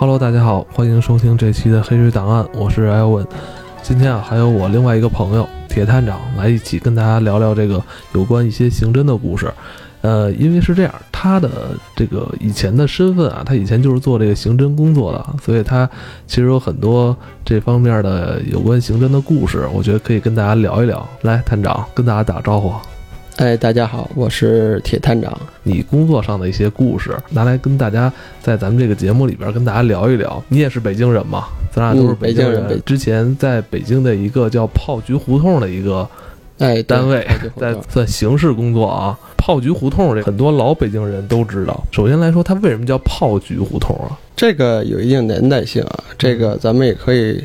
Hello，大家好，欢迎收听这期的《黑水档案》，我是艾文。今天啊，还有我另外一个朋友铁探长来一起跟大家聊聊这个有关一些刑侦的故事。呃，因为是这样，他的这个以前的身份啊，他以前就是做这个刑侦工作的，所以他其实有很多这方面的有关刑侦的故事，我觉得可以跟大家聊一聊。来，探长跟大家打招呼。哎，大家好，我是铁探长。你工作上的一些故事，拿来跟大家在咱们这个节目里边跟大家聊一聊。你也是北京人嘛？咱俩都是北京人。之前在北京的一个叫炮局胡同的一个哎单位，在在刑事工作啊。炮局胡同这很多老北京人都知道。首先来说，它为什么叫炮局胡同啊？这个有一定年代性啊。这个咱们也可以。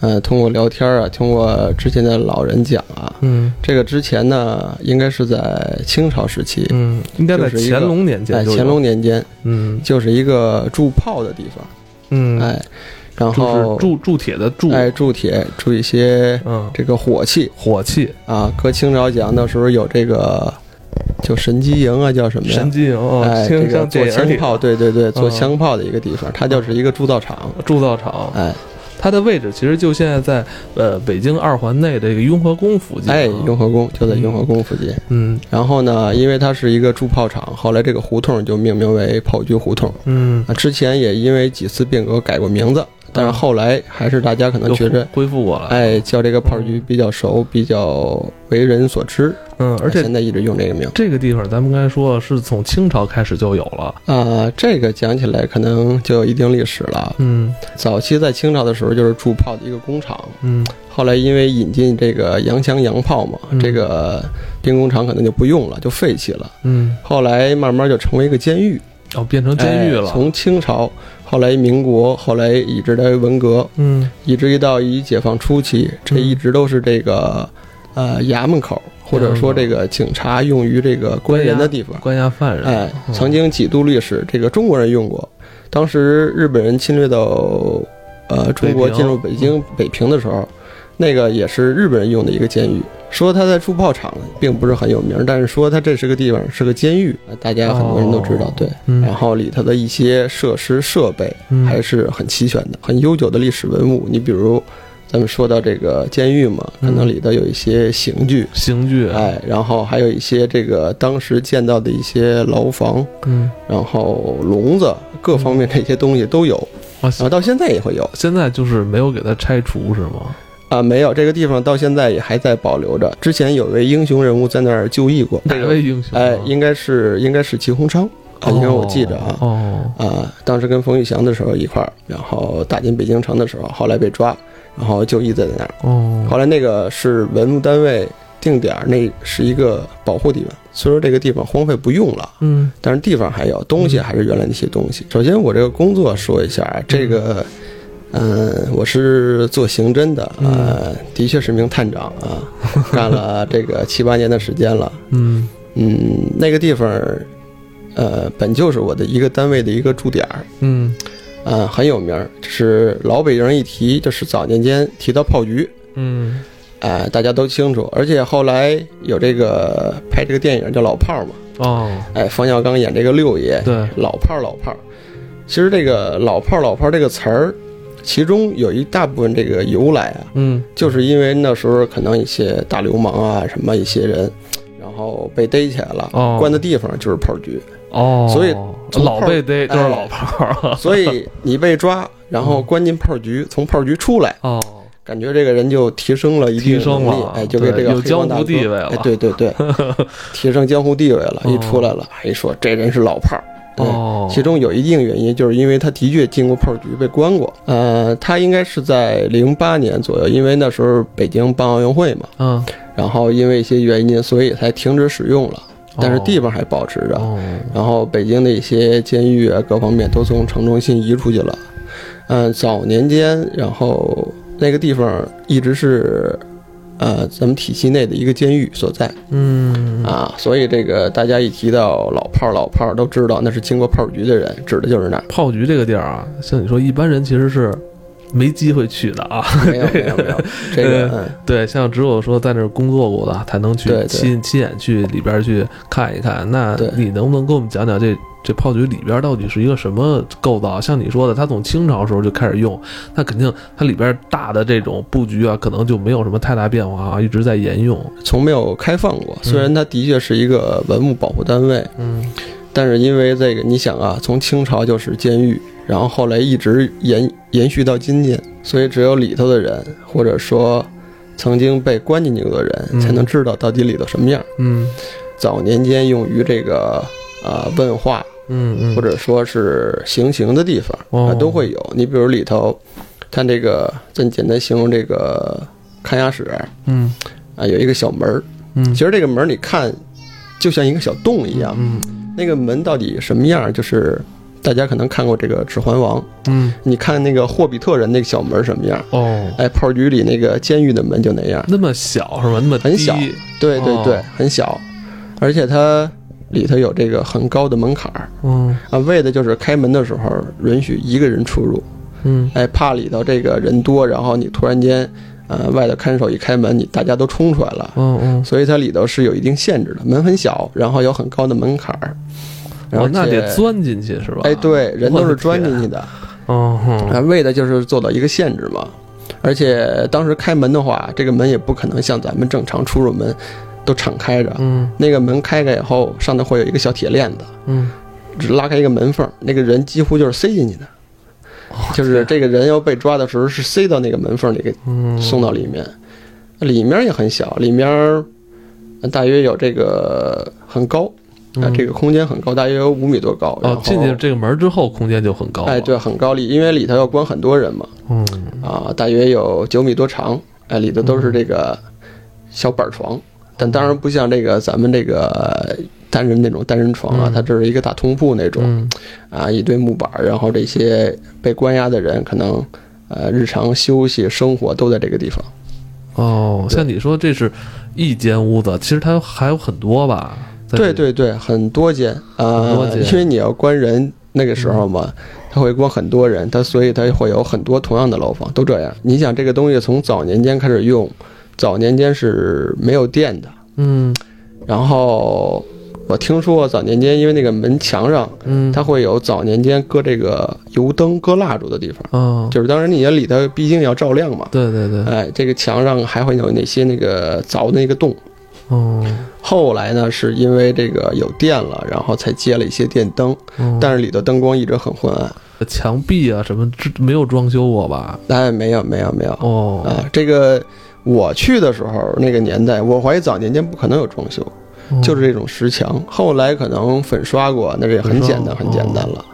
呃，通过聊天啊，通过之前的老人讲啊，嗯，这个之前呢，应该是在清朝时期，嗯，应该在乾隆年间，在乾隆年间，嗯，就是一个铸炮的地方，嗯，哎，然后铸铸铁的铸，哎，铸铁铸一些，嗯，这个火器，火器。啊，搁清朝讲那时候有这个，就神机营啊，叫什么呀？神机营，哎，这个做枪炮，对对对，做枪炮的一个地方，它就是一个铸造厂，铸造厂，哎。它的位置其实就现在在呃北京二环内的一个雍和宫附近。哎，雍和宫就在雍和宫附近。嗯，然后呢，因为它是一个铸炮厂，后来这个胡同就命名为炮局胡同。嗯，啊，之前也因为几次变革改过名字。但是后来还是大家可能觉着恢复过了，哎，叫这个炮局比较熟，比较为人所知。嗯，而且现在一直用这个名。这个地方咱们刚才说是从清朝开始就有了啊，这个讲起来可能就有一定历史了。嗯，早期在清朝的时候就是铸炮的一个工厂。嗯，后来因为引进这个洋枪洋炮嘛，这个兵工厂可能就不用了，就废弃了。嗯，后来慢慢就成为一个监狱。哦，变成监狱了。从清朝。后来民国，后来一直到文革，嗯，一直一到一解放初期，这一直都是这个，呃，衙门口或者说这个警察用于这个关人的地方，关押犯人。哎，曾经几度历史，这个中国人用过。当时日本人侵略到，呃，中国进入北京、北平的时候。那个也是日本人用的一个监狱，说他在铸炮厂并不是很有名，但是说他这是个地方是个监狱，大家很多人都知道。对，然后里头的一些设施设备还是很齐全的，很悠久的历史文物。你比如，咱们说到这个监狱嘛，可能里头有一些刑具，刑具，哎，然后还有一些这个当时建造的一些牢房，嗯，然后笼子，各方面这些东西都有，然后到现在也会有。现在就是没有给它拆除是吗？啊，没有，这个地方到现在也还在保留着。之前有位英雄人物在那儿就义过，哪位英雄？哎，应该是应该是齐鸿昌，因为我记着啊。哦。啊，当时跟冯玉祥的时候一块儿，然后打进北京城的时候，后来被抓，然后就一直在那儿。哦。后来那个是文物单位定点，那是一个保护地方。虽说这个地方荒废不用了，嗯，但是地方还有，东西还是原来那些东西。首先，我这个工作说一下，这个。嗯，我是做刑侦的，呃，的确是名探长啊，干了这个七八年的时间了。嗯嗯，那个地方，呃，本就是我的一个单位的一个驻点儿。嗯，啊，很有名，是老北京人一提就是早年间提到炮局。嗯，哎，大家都清楚，而且后来有这个拍这个电影叫《老炮儿》嘛。哦，哎，冯小刚演这个六爷。对，老炮儿，老炮儿。其实这个“老炮儿，老炮儿”这个词儿。其中有一大部分这个由来啊，嗯，就是因为那时候可能一些大流氓啊，什么一些人，然后被逮起来了，关的地方就是炮局，哦，所以老被逮就是老炮儿，所以 你被抓，然后关进炮局，从炮局出来，哦，感觉这个人就提升了一定能力，哎，就给这个有江湖地位了，哎，对对对，提升江湖地位了，一出来了，一说这人是老炮儿。哦，其中有一定原因，就是因为他的确进过炮局，被关过。呃，他应该是在零八年左右，因为那时候北京办奥运会嘛，嗯，然后因为一些原因，所以才停止使用了，但是地方还保持着。然后北京的一些监狱啊，各方面都从城中心移出去了。嗯，早年间，然后那个地方一直是。呃，咱们体系内的一个监狱所在，嗯啊，所以这个大家一提到老炮儿，老炮儿都知道那是经过炮局的人，指的就是那炮局这个地儿啊。像你说，一般人其实是没机会去的啊。没有没有没有，这个嗯对，像只有说在那儿工作过的才能去亲亲眼去里边去看一看。那你能不能给我们讲讲这这炮局里边到底是一个什么构造？像你说的，它从清朝时候就开始用，那肯定它里边大的这种布局啊，可能就没有什么太大变化啊，一直在沿用。从没有开放过。虽然它的确是一个文物保护单位，嗯但是因为这个，你想啊，从清朝就是监狱，然后后来一直延延续到今天，所以只有里头的人，或者说曾经被关进去过的人，嗯才能知道到底里头什么样。嗯早年间用于这个呃问话，嗯嗯，或者说是行刑的地方哦啊，都会有。你比如里头，看这个，咱简单形容这个看押室嗯啊，有一个小门儿。嗯，其实这个门儿你看，就像一个小洞一样。嗯那个门到底什么样？就是大家可能看过这个《指环王》，嗯。你看那个霍比特人那个小门什么样？哦，哎，炮局里那个监狱的门就那样。那么小是吧？那么很小。对对对，哦。很小，而且它里头有这个很高的门槛儿。嗯。啊，为的就是开门的时候允许一个人出入。嗯。哎，怕里头这个人多，然后你突然间，呃，外头看守一开门，你大家都冲出来了，嗯嗯。所以它里头是有一定限制的，门很小，然后有很高的门槛儿，哦，那得钻进去是吧？哎，，对，人都是钻进去的，嗯为的就是做到一个限制嘛。而且当时开门的话，这个门也不可能像咱们正常出入门都敞开着，嗯那个门开开以后，上头会有一个小铁链子，嗯，只拉开一个门缝，那个人几乎就是塞进去的，就是这个人要被抓的时候是塞到那个门缝里给嗯送到里面，里面也很小，里面呃大约有这个很高啊、嗯这个空间很高，大约有五米多高。哦进去这个门之后，空间就很高了。哎，对，很高里，因为里头要关很多人嘛，嗯啊，大约有九米多长，哎，里头都是这个小板床，但当然不像这个咱们这个单人那种单人床啊，嗯它这是一个大通铺那种嗯啊，一堆木板，然后这些被关押的人可能呃日常休息生活都在这个地方。哦，像你说这是一间屋子，其实它还有很多吧？对对对，很多间啊、因为你要关人那个时候嘛，他会关很多人，他所以他会有很多同样的楼房，都这样。你想这个东西从早年间开始用，早年间是没有电的，嗯。然后我听说早年间因为那个门墙上嗯，它会有早年间搁这个油灯、搁蜡烛的地方，哦，就是当然你里头毕竟要照亮嘛。对对对，哎，这个墙上还会有那些那个凿的那个洞，哦后来呢，是因为这个有电了，然后才接了一些电灯，哦，但是里头灯光一直很昏暗。墙壁啊什么这没有装修过吧？哎，没有，没有，没有哦啊！这个我去的时候，那个年代，我怀疑早年间不可能有装修，哦就是这种石墙。后来可能粉刷过，那这也很简单，很简单了。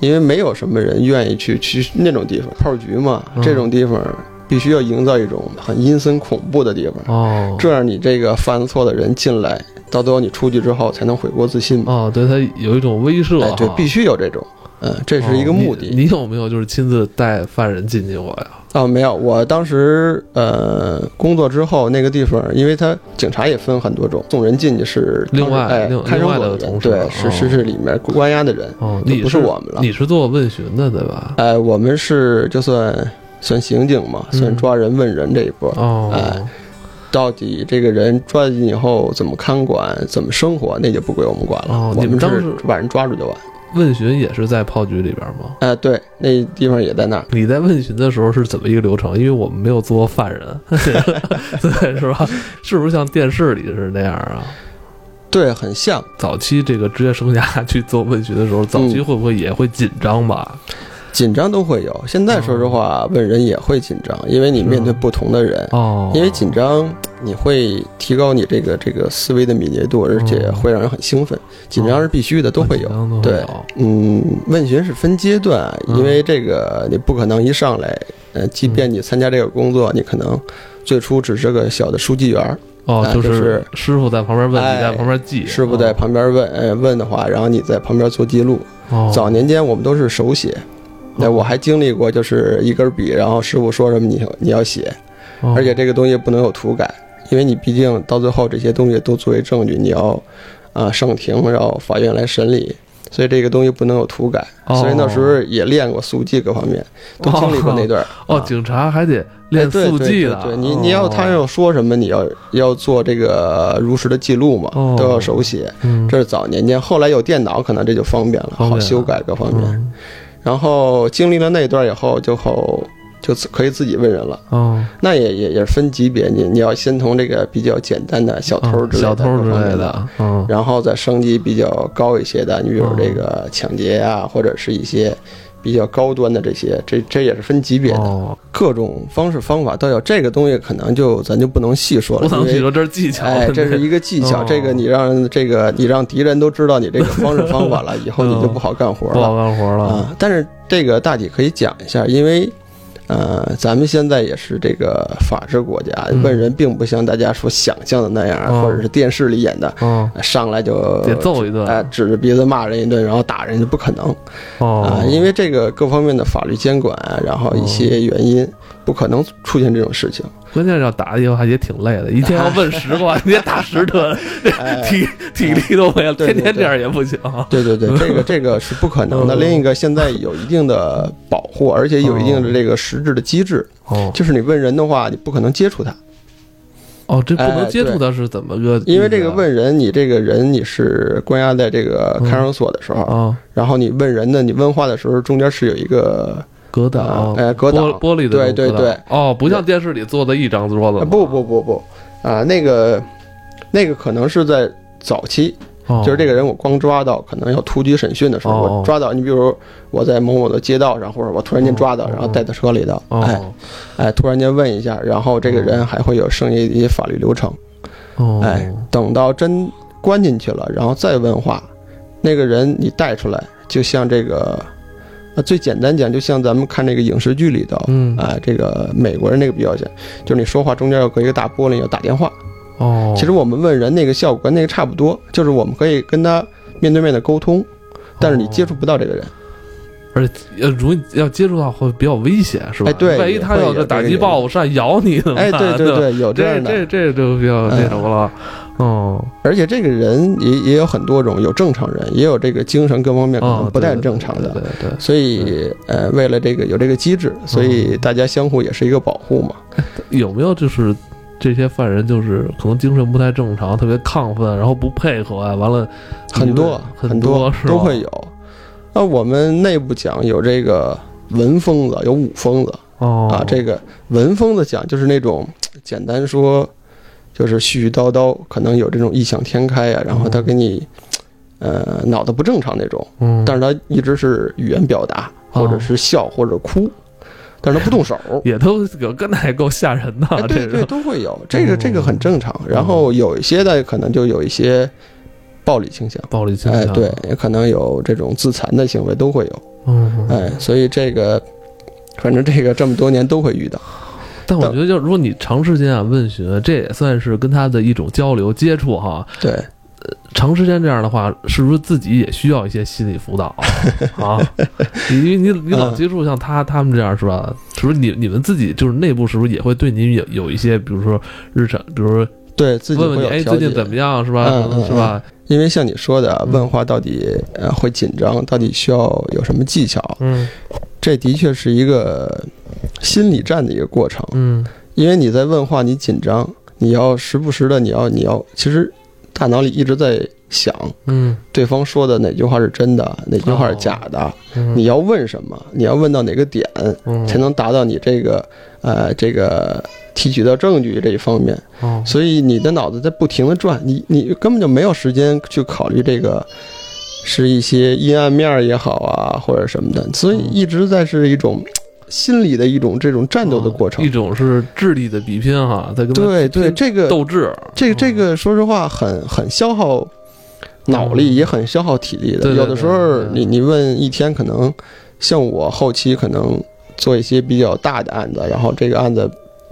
因为没有什么人愿意去去那种地方，炮局嘛，嗯这种地方必须要营造一种很阴森恐怖的地方，哦这样你这个犯错的人进来，到最后你出去之后才能悔过自新嘛。哦，对他有一种威慑哎，对，必须有这种，嗯，这是一个目的。哦你你有没有就是亲自带犯人进去过呀？哦，没有，我当时呃工作之后，那个地方，因为他警察也分很多种，送人进去是另外哎另看守所人，另外的同事对，哦是是是里面关押的人，哦，就不是是我们了。你是做问询的对吧？哎，我们是就算算刑警嘛，嗯算抓人问人这一波。哦，哎到底这个人抓进去以后怎么看管、怎么生活，那就不归我们管了。你们当时把人抓住就完。问询也是在炮局里边吗？哎，对，那地方也在那儿。你在问询的时候是怎么一个流程？因为我们没有做过犯人，对，是吧？是不是像电视里是那样啊？对，很像。早期这个职业生涯去做问询的时候，早期会不会也会紧张吧？紧张都会有。现在说实话，问人也会紧张，因为你面对不同的人，哦，因为紧张你会提高你这个这个思维的敏捷度，而且会让人很兴奋。紧张是必须的，都会有。对嗯，问询是分阶段，嗯因为这个你不可能一上来，呃，即便你参加这个工作，你可能最初只是个小的书记员，哦，哎就就是师傅在旁边问，哎你在旁边记，师傅在旁边问，呃，问的话，然后你在旁边做记录。哦早年间我们都是手写，那哦我还经历过，就是一根笔，然后师傅说什么你你要写，哦而且这个东西不能有涂改，因为你毕竟到最后这些东西都作为证据，你要啊上庭，然后法院来审理，所以这个东西不能有涂改，哦所以那时候也练过速记各方面，都经历过那段。哦，啊警察还得练速记的，对对对你你要他哦要说什么，你要要做这个如实的记录嘛，哦都要手写。嗯这是早年间，后来有电脑，可能这就方便了好修改各方面。嗯然后经历了那段以后，就后就可以自己问人了。哦，那也也也是分级别，你你要先从这个比较简单的小偷之类的、嗯小偷之类的，嗯然后再升级比较高一些的，你比如这个抢劫啊、或者是一些比较高端的这些，这这也是分级别的，哦，各种方式方法都有。这个东西可能就咱就不能细说了，因为不能细说这是技巧，哎，这是一个技巧，哦这个你让这个你让敌人都知道你这个方式方法了，以后你就不好干活 不好干活了，啊。但是这个大体可以讲一下，因为。呃，咱们现在也是这个法治国家，嗯。问人并不像大家所想象的那样，哦。或者是电视里演的，嗯，上来就得揍一顿。哎，指着鼻子骂人一顿，然后打人，就不可能。哦。啊，，因为这个各方面的法律监管，然后一些原因，不可能出现这种事情。关键是要打的话也挺累的，一天要问十个，你得打十顿，哎 体体力都没了，天天这样也不行。对对对，这个这个是不可能的。嗯另一个，现在有一定的保护，而且有一定的这个实质的机制，哦就是你问人的话，你不可能接触他，哦，这不能哎接触他是怎么个？因为这个问人，你这个人你是关押在这个看守所的时候，啊，然后你问人呢，你问话的时候，中间是有一个隔挡啊，哎隔挡玻玻璃的对对对。哦，不像电视里坐的一张桌子啊，不不不不，啊，那个那个可能是在早期，不就是这个人我光抓到，可能要突击审讯的时候，哦。我抓到你，比如我在某某的街道上，或者我突然间抓到，哦然后带到车里头，哎哦。哎，突然间问一下，然后这个人还会有剩下一些法律流程，哦，哎，等到真关进去了，然后再问话，那个人你带出来，就像这个。啊，最简单讲，就像咱们看这个影视剧里头，嗯。啊，这个美国人那个比较像，就是你说话中间要隔一个大玻璃，要打电话，哦，其实我们问人那个效果跟那个差不多，就是我们可以跟他面对面的沟通，但是你接触不到这个人。而且呃，如果要接触到会比较危险，是吧？哎对万一他会要是打击报上咬你怎么哎，办？吧对对对，有这这样的，这这就比较那什么了。哦而且这个人也也有很多种，有正常人，也有这个精神各方面可哦能，不太正常的。对对对，所以，呃，为了这个有这个机制，所以大家相互也是一个保护嘛。有没有就是这些犯人就是可能精神不太正常，特别亢奋，然后不配合啊？完了，很多很多是都会有。那我们内部讲有这个文疯子，有武疯子哦啊。这个文疯子讲就是那种简单说，就是絮絮叨叨，可能有这种异想天开啊，然后他给你，呃，脑子不正常那种。嗯，但是他一直是语言表达，或者是笑或者哭，但是他不动手。也都有跟那也够吓人的，哎，对对，都会有，这个这个很正常。然后有一些的可能就有一些暴力倾向，暴力倾哎，向，对，也可能有这种自残的行为都会有，嗯，哎，所以这个反正这个这么多年都会遇到。但我觉得，就如果你长时间啊问询，这也算是跟他的一种交流接触哈。对，长时间这样的话，是不是自己也需要一些心理辅导 啊？因为你你老接触像他他们这样是吧？是不是你你们自己就是内部是不是也会对你有有一些，比如说日常，比如说对自己问问你哎最近怎么样是吧？嗯嗯是吧？因为像你说的，嗯。问话到底呃会紧张，到底需要有什么技巧？嗯。这的确是一个心理战的一个过程。嗯。因为你在问话，你紧张，你要时不时的，你要你要，其实大脑里一直在想嗯。对方说的哪句话是真的，哪句话是假的，嗯，你要问什么，你要问到哪个点，嗯。才能达到你这个呃这个提取到证据这一方面。哦所以你的脑子在不停的转，你你根本就没有时间去考虑这个。是一些阴暗面儿也好啊，或者什么的，所以一直在是一种心理的一种这种战斗的过程一。种是智力的比拼哈，在对对，这个斗志，这个这个，说实话，很很消耗脑力，嗯也很消耗体力的。有的时候对，你你问一天，可能像我后期可能做一些比较大的案子，然后这个案子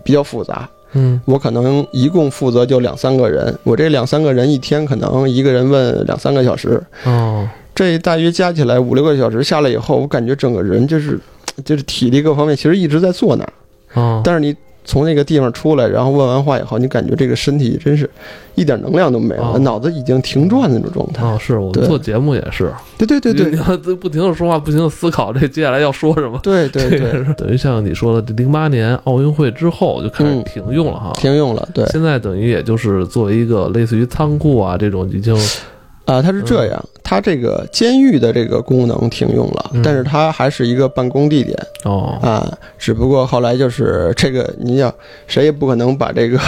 比较复杂，嗯。我可能一共负责就两三个人，我这两三个人一天可能一个人问两三个小时，哦。这大约加起来五六个小时下来以后，我感觉整个人就是就是体力各方面其实一直在坐那儿，哦，但是你从那个地方出来，然后问完话以后，你感觉这个身体真是一点能量都没了，哦脑子已经停转的那种状态。啊，是我们做节目也是，对对对对你要不停的说话，不停的思考这接下来要说什么。对对对，是 等于像你说的，零八年奥运会之后就开始嗯停用了哈。停用了。对现在等于也就是作为一个类似于仓库啊这种已经啊，它是这样，它这个监狱的这个功能停用了，嗯但是它还是一个办公地点哦啊。只不过后来就是这个，你想谁也不可能把这个。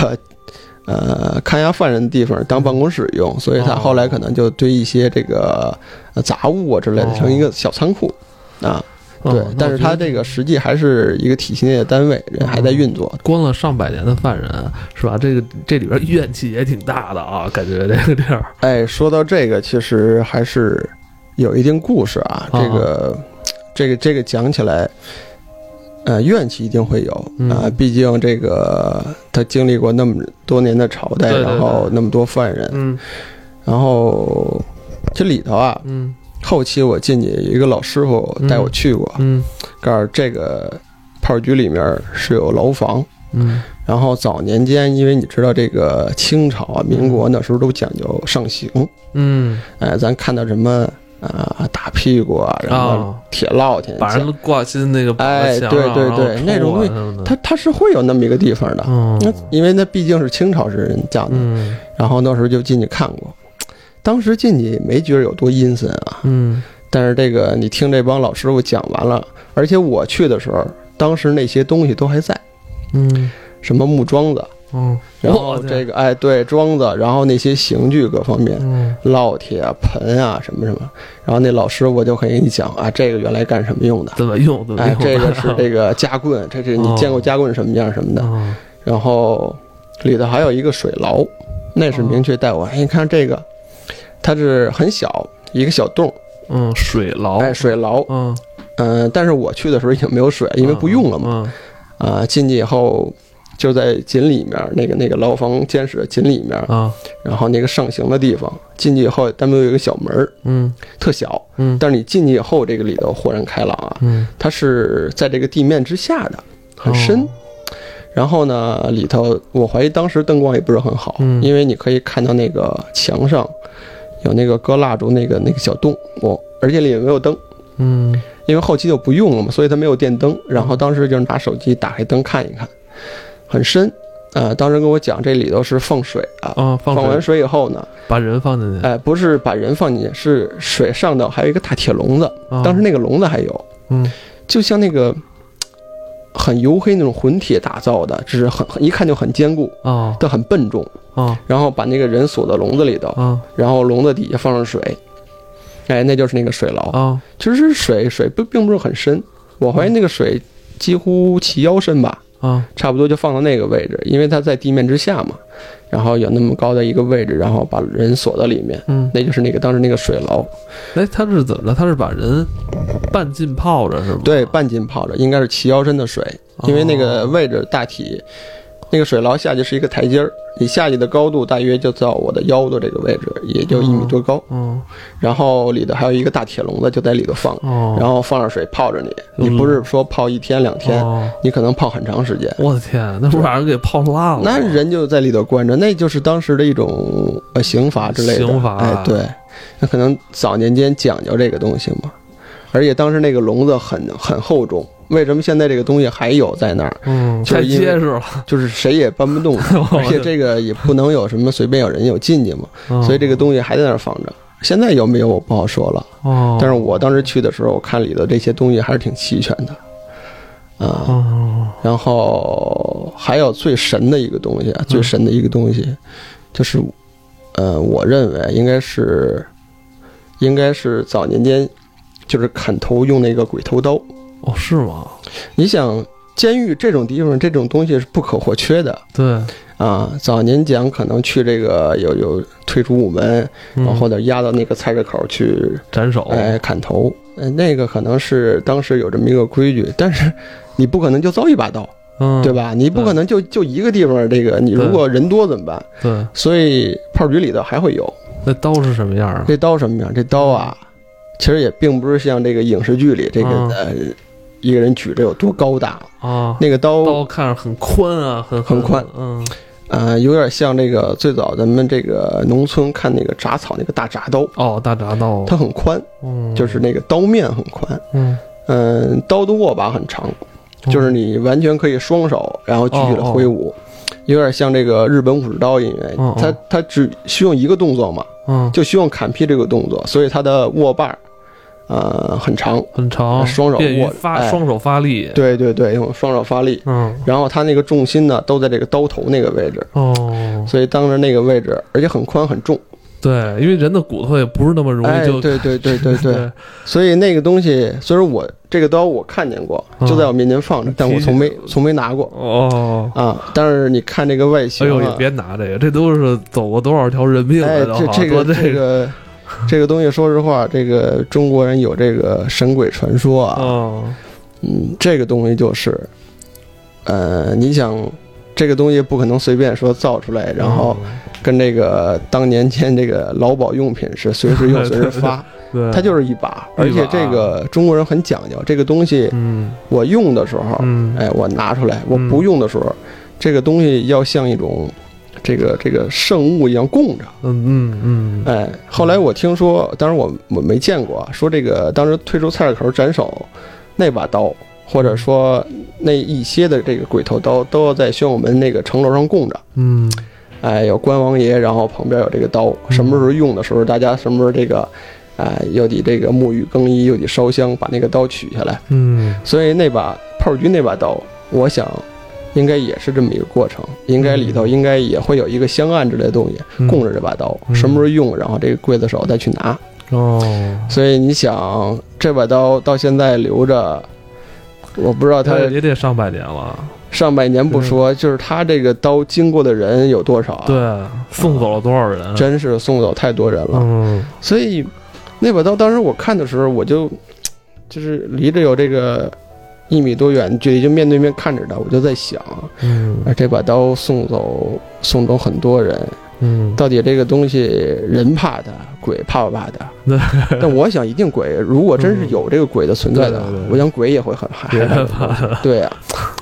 呃，看押犯人的地方当办公室用，所以他后来可能就堆一些这个呃杂物啊之类的，哦成一个小仓库啊。对哦，但是它这个实际还是一个体系内的单位，人还在运作。关了上百年的犯人是吧？这个这里边怨气也挺大的啊，感觉这个地儿哎，说到这个，其实还是有一定故事啊。啊这个，这个，这个讲起来，呃，怨气一定会有嗯啊。毕竟这个他经历过那么多年的朝代，对对然后那么多犯人，嗯然后这里头啊，嗯后期我进去一个老师傅带我去过，嗯。告诉这个炮局里面是有牢房。嗯。然后早年间，因为你知道这个清朝啊、民国那时候都讲究上刑，嗯。哎，咱看到什么啊打屁股啊，然后啊，铁烙铁，把人挂进那个哎对对对那种东西抽啊什么的。它它是会有那么一个地方的。嗯那因为那毕竟是清朝时人讲的，嗯。然后那时候就进去看过，当时进去没觉得有多阴森啊，嗯。但是这个你听这帮老师傅讲完了，而且我去的时候，当时那些东西都还在，嗯。什么木桩子，嗯，然后这个哎对桩子，然后那些刑具各方面，嗯。烙铁啊、盆啊什么什么，然后那老师傅就会给你讲啊，这个原来干什么用的。怎么用怎么哎，，这个是 这个夹棍，这是你哦。见过夹棍什么样什么的。啊然后里头还有一个水牢，那是明确带我。哎，你看这个，它是很小一个小洞，嗯水牢。哎，水牢。嗯。嗯、但是我去的时候已经没有水，因为不用了嘛。嘛啊，进去以后就在井里面，那个那个牢房监室的井里面，啊然后那个上行的地方，进去以后单独有一个小门儿，嗯。特小。嗯。但是你进去以后，这个里头豁然开朗啊，嗯。它是在这个地面之下的，很深。哦。然后呢，里头我怀疑当时灯光也不是很好，嗯。因为你可以看到那个墙上有那个搁蜡烛那个那个小洞，我而且里面没有灯，嗯。因为后期就不用了嘛，所以它没有电灯。然后当时就是拿手机打开灯看一看，很深。呃，当时跟我讲这里头是放水啊，啊放放完水水以后呢，把人放进去，哎、不是把人放进去，是水上头还有一个大铁笼子，啊当时那个笼子还有，嗯。就像那个很黝黑那种混铁打造的，只是很很一看就很坚固，啊但很笨重。啊然后把那个人锁到笼子里头，啊然后笼子底下放上水，哎，那就是那个水牢。啊其实水水不并不是很深，我怀疑那个水几乎齐腰深吧，啊差不多就放到那个位置，因为它在地面之下嘛。然后有那么高的一个位置，然后把人锁到里面，嗯，那就是那个当时那个水牢。哎，他是怎么着？他是把人半浸泡着是吗？对，半浸泡着，应该是齐腰深的水，因为那个位置大体，那个水牢下去是一个台阶儿，你下去的高度大约就到我的腰的这个位置，也就一米多高。嗯然后里头还有一个大铁笼子，就在里头放，哦，然后放上水泡着你。嗯你不是说泡一天两天，哦你可能泡很长时间。我的天，那不是把人给泡烂了吗？那人就在里头关着，那就是当时的一种呃刑罚之类的。刑罚哎，对，那可能早年间讲究这个东西嘛。而且当时那个笼子很很厚重，为什么现在这个东西还有在那儿？嗯，太结实了，就是谁也搬不动，而且这个也不能有什么随便有人有进去嘛，哦所以这个东西还在那儿放着。现在有没有我不好说了，哦，但是我当时去的时候，我看里头这些东西还是挺齐全的，啊，哦然后还有最神的一个东西啊，最神的一个东西，就是，呃，我认为应该是，应该是早年间，就是砍头用那个鬼头刀。哦是吗？你想，监狱这种地方，这种东西是不可或缺的对，啊。早年讲可能去这个有有退出午门，嗯然后或者压到那个菜市口去，斩首，哎，砍头。呃，那个可能是当时有这么一个规矩，但是你不可能就造一把刀。嗯，对？吧？你不可能就就一个地方，这个你如果人多怎么办？对，所以炮局里头还会有那刀是什么样啊？这刀什么样？这刀啊，其实也并不是像这个影视剧里这个嗯呃一个人举着有多高大。啊，那个刀，刀看着很宽啊，很很宽，嗯，呃，有点像这个最早咱们这个农村看那个铡草那个大铡刀。哦，大铡刀，它很宽，嗯，就是那个刀面很宽，嗯。嗯，刀的握把很长，就是你完全可以双手然后举起来挥舞，有点像这个日本武士刀，因为它它只需要一个动作嘛，嗯，就需要砍劈这个动作，所以他的握把。呃，很长，很长，双手握发，双手发力，对对对，用双手发力，嗯，然后它那个重心呢，都在这个刀头那个位置，哦，所以当着那个位置，而且很宽很重，对，因为人的骨头也不是那么容易就，对对对对 对，所以那个东西，虽然我这个刀我看见过，就在我面前放着，但我从没从没拿过，哦，啊，但是你看这个外形，哎呦，也别拿这个，这都是走过多少条人命哎，这这个这个。这个 东西，说实话，这个中国人有这个神鬼传说啊。嗯，这个东西就是，呃，你想，这个东西不可能随便说造出来，然后跟这个当年间这个劳保用品是随时用随时发。它就是一把，而且这个中国人很讲究，这个东西，我用的时候，哎，我拿出来；我不用的时候，这个东西要像一种。这个这个圣物一样供着，嗯嗯嗯，哎，后来我听说，当然我我没见过，说这个当时推出菜市口斩首那把刀，或者说那一些的这个鬼头刀，都要在宣武门那个城楼上供着，嗯，哎，有关王爷，然后旁边有这个刀，什么时候用的时候，大家什么时候这个，哎，又得这个沐浴更衣，又得烧香，把那个刀取下来，嗯，所以那把炮军那把刀，我想。应该也是这么一个过程，应该里头应该也会有一个香案之类的东西供着这把刀，什么时候用，然后这个刽子手再去拿。哦，所以你想，这把刀到现在留着，我不知道它也得上百年了。上百年不说，就是他这个刀经过的人有多少？对，送走了多少人？真是送走太多人了。嗯，所以那把刀当时我看的时候，我就就是离着有这个。一米多远距离就面对面看着他，我就在想，嗯，这把刀送走送走很多人，嗯，到底这个东西人怕它，鬼怕不怕它？但我想，一定鬼，如果真是有这个鬼的存在的，我想鬼也会很害怕。对啊。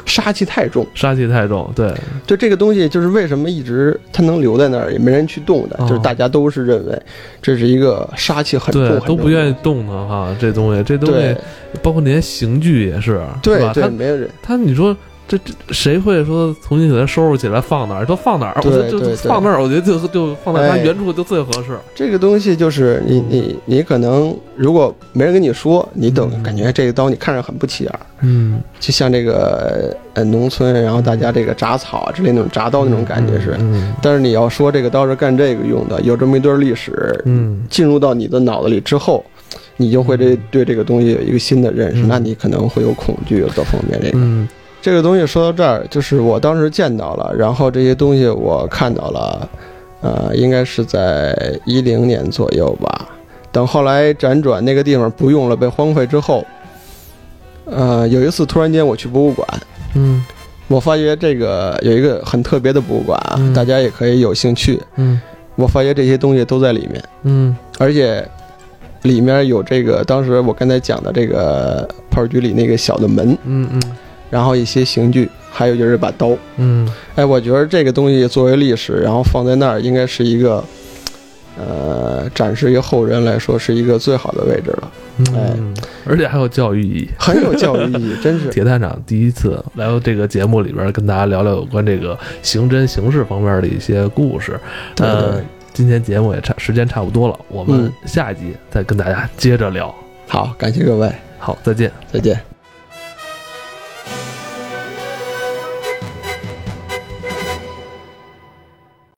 杀气太重，杀气太重，对，就这个东西，就是为什么一直它能留在那儿，也没人去动的，就是大家都是认为这是一个杀气很重，都不愿意动的哈。这东西，这东西，包括那些刑具也是，对吧？他没有人，他你说。这这谁会说重新给它收拾起来放哪儿？都放哪儿？我觉得就放那儿，我觉得就就放在它原处就最合适。这个东西就是你你你可能如果没人跟你说，你等感觉这个刀你看着很不起眼儿。嗯，就像这个呃农村，然后大家这个铡草之类那种铡刀那种感觉是。嗯。但是你要说这个刀是干这个用的，有这么一段历史，嗯，进入到你的脑子里之后，你就会对对这个东西有一个新的认识，那你可能会有恐惧，有各方面这个。嗯。这个东西说到这儿，就是我当时见到了，然后这些东西我看到了，呃，应该是在一零年左右吧。等后来辗转那个地方不用了，被荒废之后，呃，有一次突然间我去博物馆，嗯，我发觉这个有一个很特别的博物馆啊，大家也可以有兴趣，嗯，我发觉这些东西都在里面，嗯，而且里面有这个当时我刚才讲的这个炮局里那个小的门，嗯嗯。然后一些刑具，还有就是把刀。嗯，哎，我觉得这个东西作为历史，然后放在那儿，应该是一个，呃，展示于后人来说是一个最好的位置了。哎，而且还有教育意义，很有教育意义，真是。铁探长第一次来到这个节目里边，跟大家聊聊有关这个刑侦刑事方面的一些故事。呃，今天节目也差时间差不多了，我们下一集再跟大家接着聊。好，感谢各位。好，再见，再见。